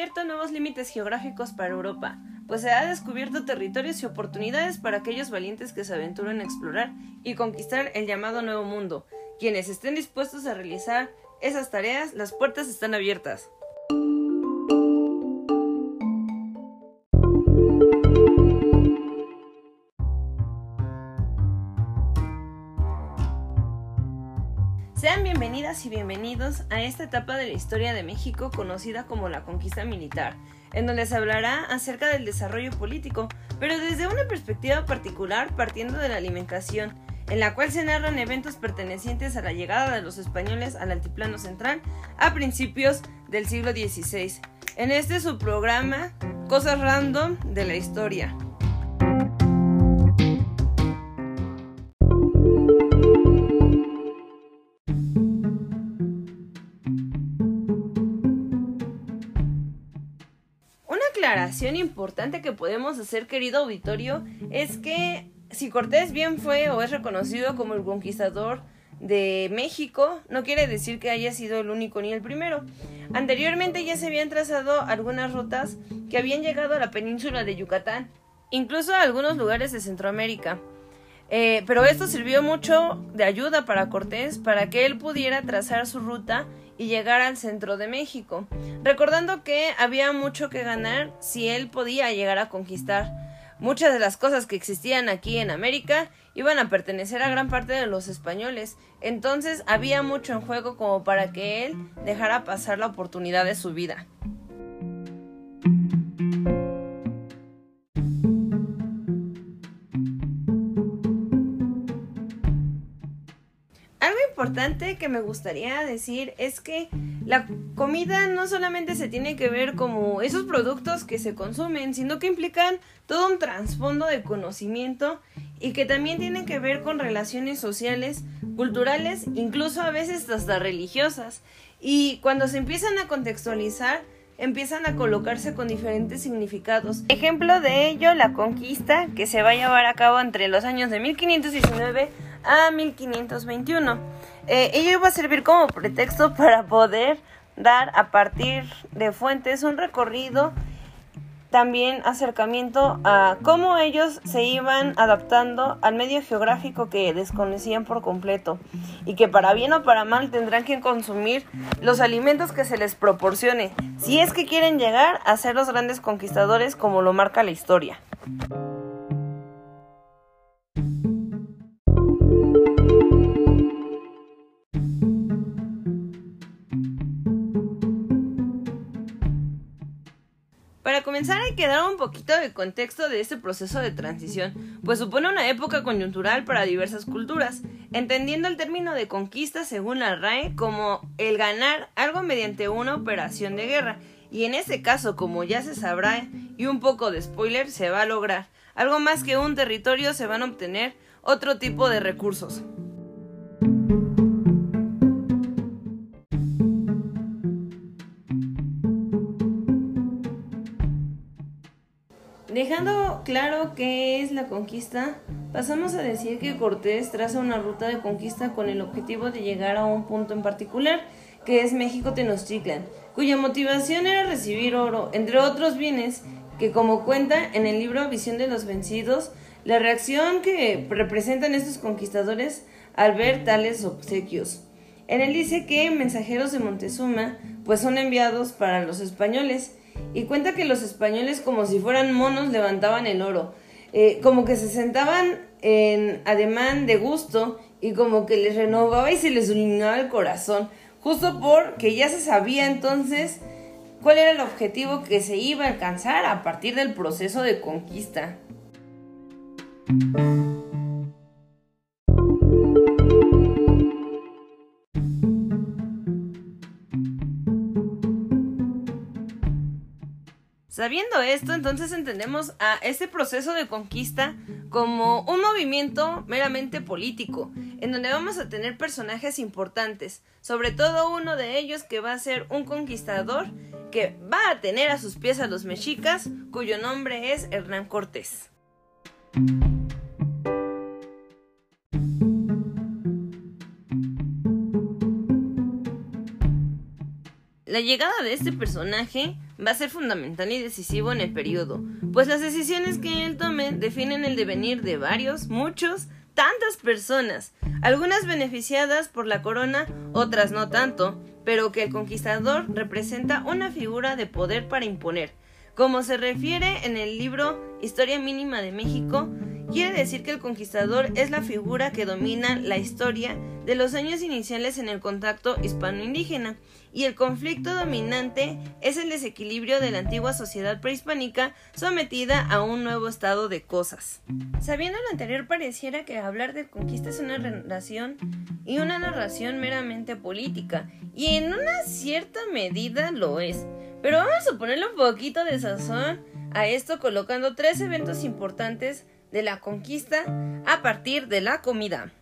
Abierto nuevos límites geográficos para Europa, pues se ha descubierto territorios y oportunidades para aquellos valientes que se aventuran a explorar y conquistar el llamado Nuevo Mundo. Quienes estén dispuestos a realizar esas tareas, las puertas están abiertas. Y bienvenidos a esta etapa de la historia de México conocida como la conquista militar, en donde se hablará acerca del desarrollo político, pero desde una perspectiva particular partiendo de la alimentación, en la cual se narran eventos pertenecientes a la llegada de los españoles al altiplano central a principios del siglo XVI. En este su programa, Cosas Random de la Historia. Importante que podemos hacer, querido auditorio, es que si Cortés bien fue o es reconocido como el conquistador de México, no quiere decir que haya sido el único ni el primero. Anteriormente ya se habían trazado algunas rutas que habían llegado a la península de Yucatán, incluso a algunos lugares de Centroamérica. Eh, pero esto sirvió mucho de ayuda para Cortés para que él pudiera trazar su ruta y llegar al centro de México, recordando que había mucho que ganar si él podía llegar a conquistar. Muchas de las cosas que existían aquí en América iban a pertenecer a gran parte de los españoles, entonces había mucho en juego como para que él dejara pasar la oportunidad de su vida. Importante que me gustaría decir es que la comida no solamente se tiene que ver como esos productos que se consumen, sino que implican todo un trasfondo de conocimiento y que también tienen que ver con relaciones sociales, culturales, incluso a veces hasta religiosas. Y cuando se empiezan a contextualizar, empiezan a colocarse con diferentes significados. Ejemplo de ello, la conquista que se va a llevar a cabo entre los años de 1519 a 1521. Eh, ello iba a servir como pretexto para poder dar a partir de fuentes un recorrido, también acercamiento a cómo ellos se iban adaptando al medio geográfico que desconocían por completo y que para bien o para mal tendrán que consumir los alimentos que se les proporcione, si es que quieren llegar a ser los grandes conquistadores como lo marca la historia. Comenzar hay que dar un poquito de contexto de este proceso de transición, pues supone una época coyuntural para diversas culturas, entendiendo el término de conquista según la RAE como el ganar algo mediante una operación de guerra, y en este caso, como ya se sabrá, y un poco de spoiler, se va a lograr. Algo más que un territorio se van a obtener otro tipo de recursos. Claro qué es la conquista, pasamos a decir que Cortés traza una ruta de conquista con el objetivo de llegar a un punto en particular, que es México Tenochtitlan, cuya motivación era recibir oro, entre otros bienes, que como cuenta en el libro Visión de los Vencidos, la reacción que representan estos conquistadores al ver tales obsequios. En él dice que mensajeros de Montezuma pues son enviados para los españoles, y cuenta que los españoles como si fueran monos levantaban el oro, eh, como que se sentaban en ademán de gusto y como que les renovaba y se les iluminaba el corazón, justo porque ya se sabía entonces cuál era el objetivo que se iba a alcanzar a partir del proceso de conquista. Sabiendo esto, entonces entendemos a este proceso de conquista como un movimiento meramente político, en donde vamos a tener personajes importantes, sobre todo uno de ellos que va a ser un conquistador que va a tener a sus pies a los mexicas, cuyo nombre es Hernán Cortés. La llegada de este personaje va a ser fundamental y decisivo en el periodo, pues las decisiones que él tome definen el devenir de varios, muchos, tantas personas, algunas beneficiadas por la corona, otras no tanto, pero que el conquistador representa una figura de poder para imponer. Como se refiere en el libro Historia Mínima de México, quiere decir que el conquistador es la figura que domina la historia de los años iniciales en el contacto hispano-indígena, y el conflicto dominante es el desequilibrio de la antigua sociedad prehispánica sometida a un nuevo estado de cosas. Sabiendo lo anterior, pareciera que hablar de conquista es una relación y una narración meramente política, y en una cierta medida lo es. Pero vamos a ponerle un poquito de sazón a esto colocando tres eventos importantes de la conquista a partir de la comida.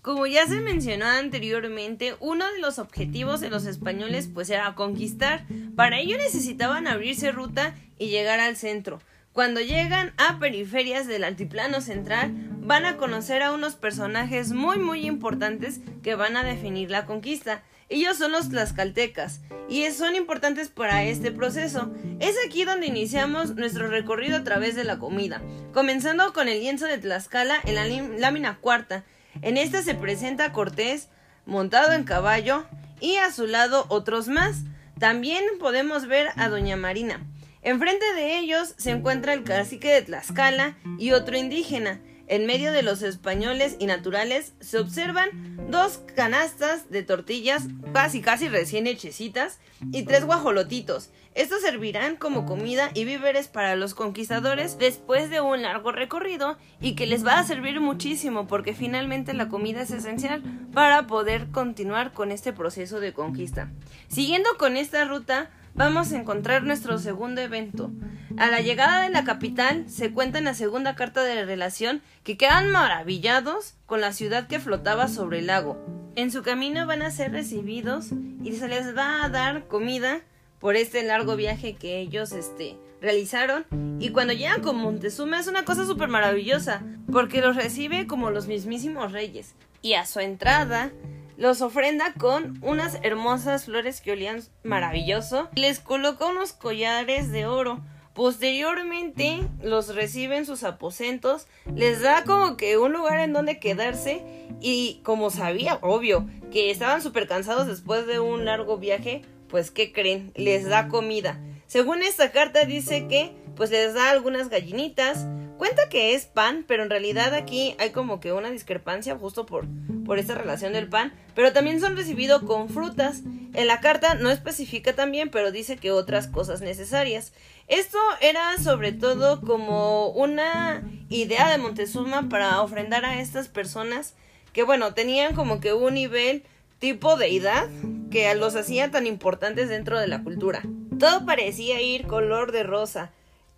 Como ya se mencionó anteriormente, uno de los objetivos de los españoles pues era conquistar. Para ello necesitaban abrirse ruta y llegar al centro. Cuando llegan a periferias del altiplano central, van a conocer a unos personajes muy muy importantes que van a definir la conquista. Ellos son los tlaxcaltecas y son importantes para este proceso. Es aquí donde iniciamos nuestro recorrido a través de la comida, comenzando con el lienzo de Tlaxcala en la lámina cuarta. En esta se presenta Cortés montado en caballo y a su lado otros más. También podemos ver a Doña Marina. Enfrente de ellos se encuentra el cacique de Tlaxcala y otro indígena. En medio de los españoles y naturales se observan dos canastas de tortillas casi casi recién hechecitas y tres guajolotitos. Estos servirán como comida y víveres para los conquistadores después de un largo recorrido y que les va a servir muchísimo porque finalmente la comida es esencial para poder continuar con este proceso de conquista. Siguiendo con esta ruta, vamos a encontrar nuestro segundo evento. A la llegada de la capital se cuenta en la segunda carta de la relación que quedan maravillados con la ciudad que flotaba sobre el lago. En su camino van a ser recibidos y se les va a dar comida por este largo viaje que ellos este, realizaron. Y cuando llegan con Montezuma es una cosa súper maravillosa, porque los recibe como los mismísimos reyes. Y a su entrada los ofrenda con unas hermosas flores que olían maravilloso. Les coloca unos collares de oro. Posteriormente los recibe en sus aposentos, les da como que un lugar en donde quedarse y como sabía, obvio, que estaban súper cansados después de un largo viaje, pues ¿qué creen? Les da comida. Según esta carta dice que pues les da algunas gallinitas, Cuenta que es pan, pero en realidad aquí hay como que una discrepancia justo por, por esta relación del pan. Pero también son recibidos con frutas. En la carta no especifica también, pero dice que otras cosas necesarias. Esto era sobre todo como una idea de Montezuma para ofrendar a estas personas que bueno, tenían como que un nivel tipo deidad que los hacía tan importantes dentro de la cultura. Todo parecía ir color de rosa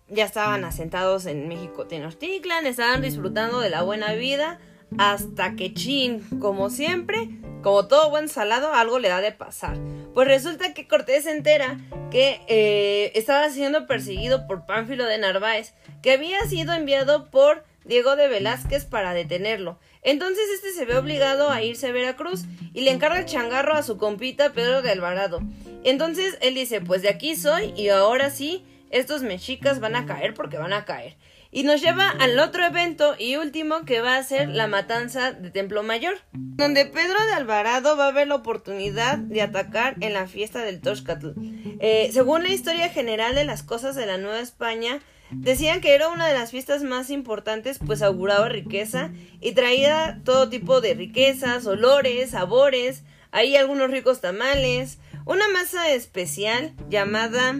ya estaban asentados en México Tenochtitlan, estaban disfrutando de la buena vida, hasta que chin, como siempre, como todo buen salado, algo le da de pasar. Pues resulta que Cortés se entera que eh, estaba siendo perseguido por Pánfilo de Narváez, que había sido enviado por Diego de Velázquez para detenerlo. Entonces este se ve obligado a irse a Veracruz y le encarga el changarro a su compita Pedro de Alvarado. Entonces él dice, pues de aquí soy y ahora sí estos mexicas van a caer porque van a caer. Y nos lleva al otro evento y último que va a ser la matanza de Templo Mayor, donde Pedro de Alvarado va a ver la oportunidad de atacar en la fiesta del Toxcatl. Eh, según la historia general de las cosas de la Nueva España, decían que era una de las fiestas más importantes, pues auguraba riqueza y traía todo tipo de riquezas, olores, sabores, hay algunos ricos tamales, una masa especial llamada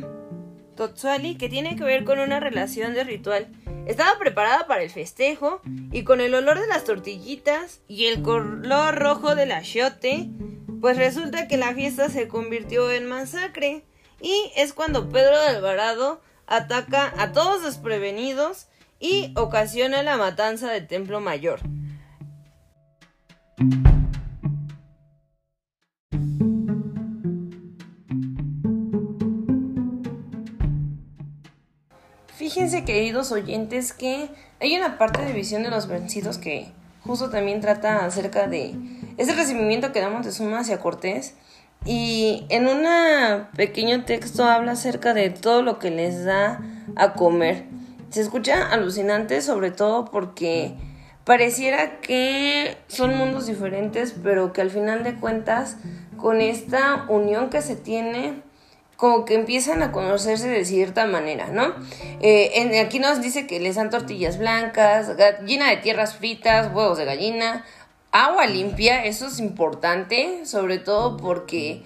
Totsuali que tiene que ver con una relación de ritual. Estaba preparada para el festejo y con el olor de las tortillitas y el color rojo del achiote, pues resulta que la fiesta se convirtió en masacre y es cuando Pedro de Alvarado ataca a todos los prevenidos y ocasiona la matanza del Templo Mayor. Fíjense queridos oyentes que hay una parte de Visión de los Vencidos que justo también trata acerca de ese recibimiento que da Montezuma hacia Cortés y en un pequeño texto habla acerca de todo lo que les da a comer. Se escucha alucinante sobre todo porque pareciera que son mundos diferentes, pero que al final de cuentas, con esta unión que se tiene, como que empiezan a conocerse de cierta manera, ¿no? Eh, aquí nos dice que les dan tortillas blancas, gallina de tierras fritas, huevos de gallina, agua limpia, eso es importante, sobre todo porque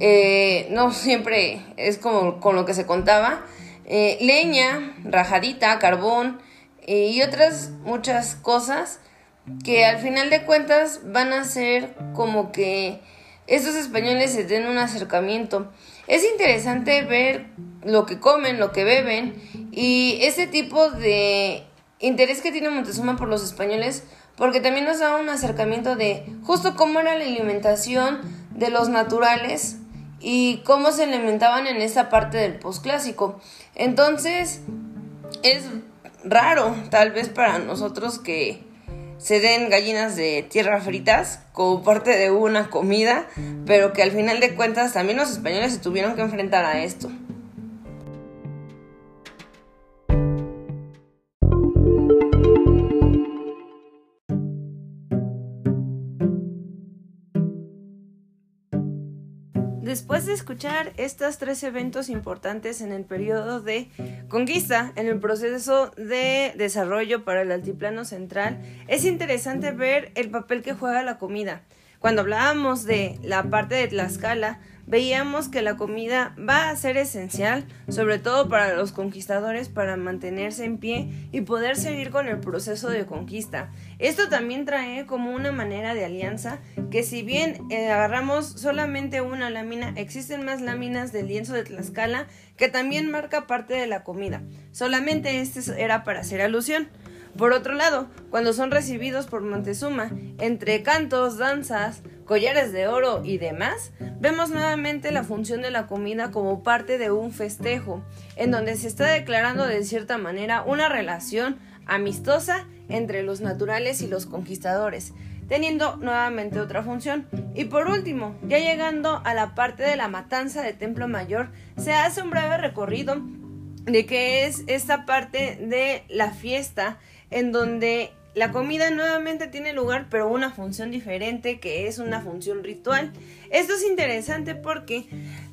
eh, no siempre es como con lo que se contaba. Eh, leña, rajadita, carbón y otras muchas cosas que al final de cuentas van a ser como que estos españoles se den un acercamiento. Es interesante ver lo que comen, lo que beben y ese tipo de interés que tiene Montezuma por los españoles porque también nos da un acercamiento de justo cómo era la alimentación de los naturales y cómo se alimentaban en esa parte del posclásico. Entonces, es raro tal vez para nosotros que se den gallinas de tierra fritas como parte de una comida, pero que al final de cuentas también los españoles se tuvieron que enfrentar a esto. Después de escuchar estos tres eventos importantes en el periodo de conquista, en el proceso de desarrollo para el altiplano central, es interesante ver el papel que juega la comida. Cuando hablábamos de la parte de Tlaxcala, veíamos que la comida va a ser esencial, sobre todo para los conquistadores, para mantenerse en pie y poder seguir con el proceso de conquista. Esto también trae como una manera de alianza que si bien eh, agarramos solamente una lámina, existen más láminas del lienzo de Tlaxcala que también marca parte de la comida. Solamente este era para hacer alusión. Por otro lado, cuando son recibidos por Montezuma, entre cantos, danzas, collares de oro y demás, vemos nuevamente la función de la comida como parte de un festejo, en donde se está declarando de cierta manera una relación amistosa entre los naturales y los conquistadores, teniendo nuevamente otra función. Y por último, ya llegando a la parte de la matanza de Templo Mayor, se hace un breve recorrido de qué es esta parte de la fiesta en donde la comida nuevamente tiene lugar, pero una función diferente que es una función ritual. Esto es interesante porque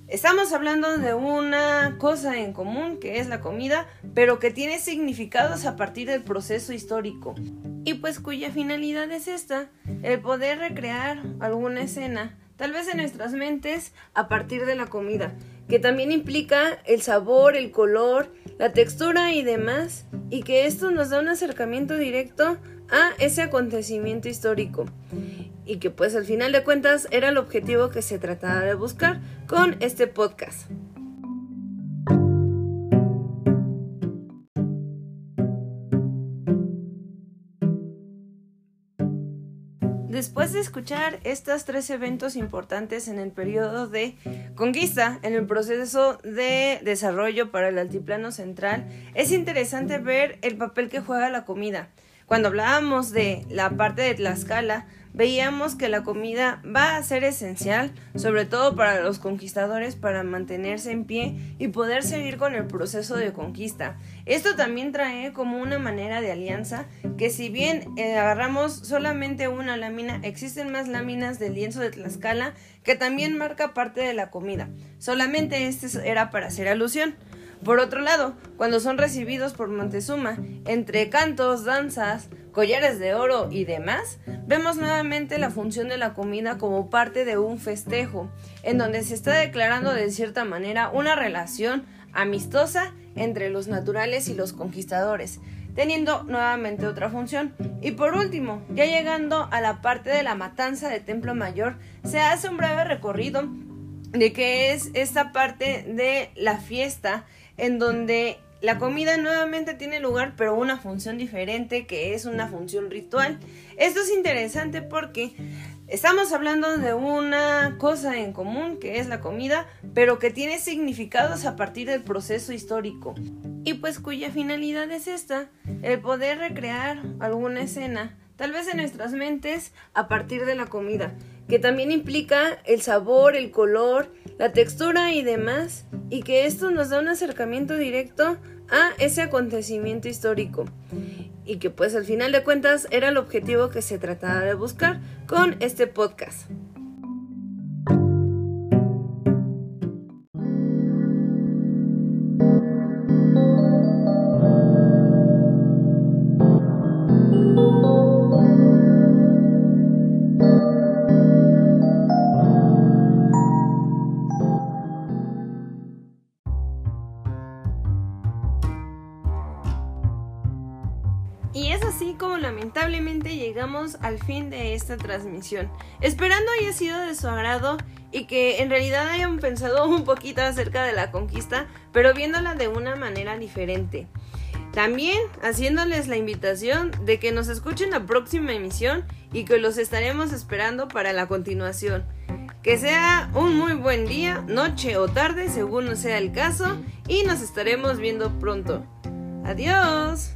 estamos hablando de una cosa en común que es la comida, pero que tiene significados a partir del proceso histórico y pues cuya finalidad es esta, el poder recrear alguna escena, tal vez en nuestras mentes a partir de la comida que también implica el sabor, el color, la textura y demás, y que esto nos da un acercamiento directo a ese acontecimiento histórico y que pues al final de cuentas era el objetivo que se trataba de buscar con este podcast. Después de escuchar estos tres eventos importantes en el periodo de conquista, en el proceso de desarrollo para el altiplano central, es interesante ver el papel que juega la comida. Cuando hablábamos de la parte de Tlaxcala, veíamos que la comida va a ser esencial, sobre todo para los conquistadores, para mantenerse en pie y poder seguir con el proceso de conquista. Esto también trae como una manera de alianza que si bien eh, agarramos solamente una lámina, existen más láminas del lienzo de Tlaxcala que también marca parte de la comida. Solamente este era para hacer alusión. Por otro lado, cuando son recibidos por Montezuma, entre cantos, danzas, collares de oro y demás, vemos nuevamente la función de la comida como parte de un festejo, en donde se está declarando de cierta manera una relación amistosa entre los naturales y los conquistadores, teniendo nuevamente otra función. Y por último, ya llegando a la parte de la matanza de Templo Mayor, se hace un breve recorrido de qué es esta parte de la fiesta en donde la comida nuevamente tiene lugar, pero una función diferente que es una función ritual. Esto es interesante porque Estamos hablando de una cosa en común que es la comida, pero que tiene significados a partir del proceso histórico y pues cuya finalidad es esta, el poder recrear alguna escena, tal vez en nuestras mentes a partir de la comida, que también implica el sabor, el color, la textura y demás, y que esto nos da un acercamiento directo a ese acontecimiento histórico y que pues al final de cuentas era el objetivo que se trataba de buscar con este podcast. Lamentablemente llegamos al fin de esta transmisión. Esperando haya sido de su agrado y que en realidad hayan pensado un poquito acerca de la conquista, pero viéndola de una manera diferente. También haciéndoles la invitación de que nos escuchen la próxima emisión y que los estaremos esperando para la continuación. Que sea un muy buen día, noche o tarde, según sea el caso, y nos estaremos viendo pronto. Adiós.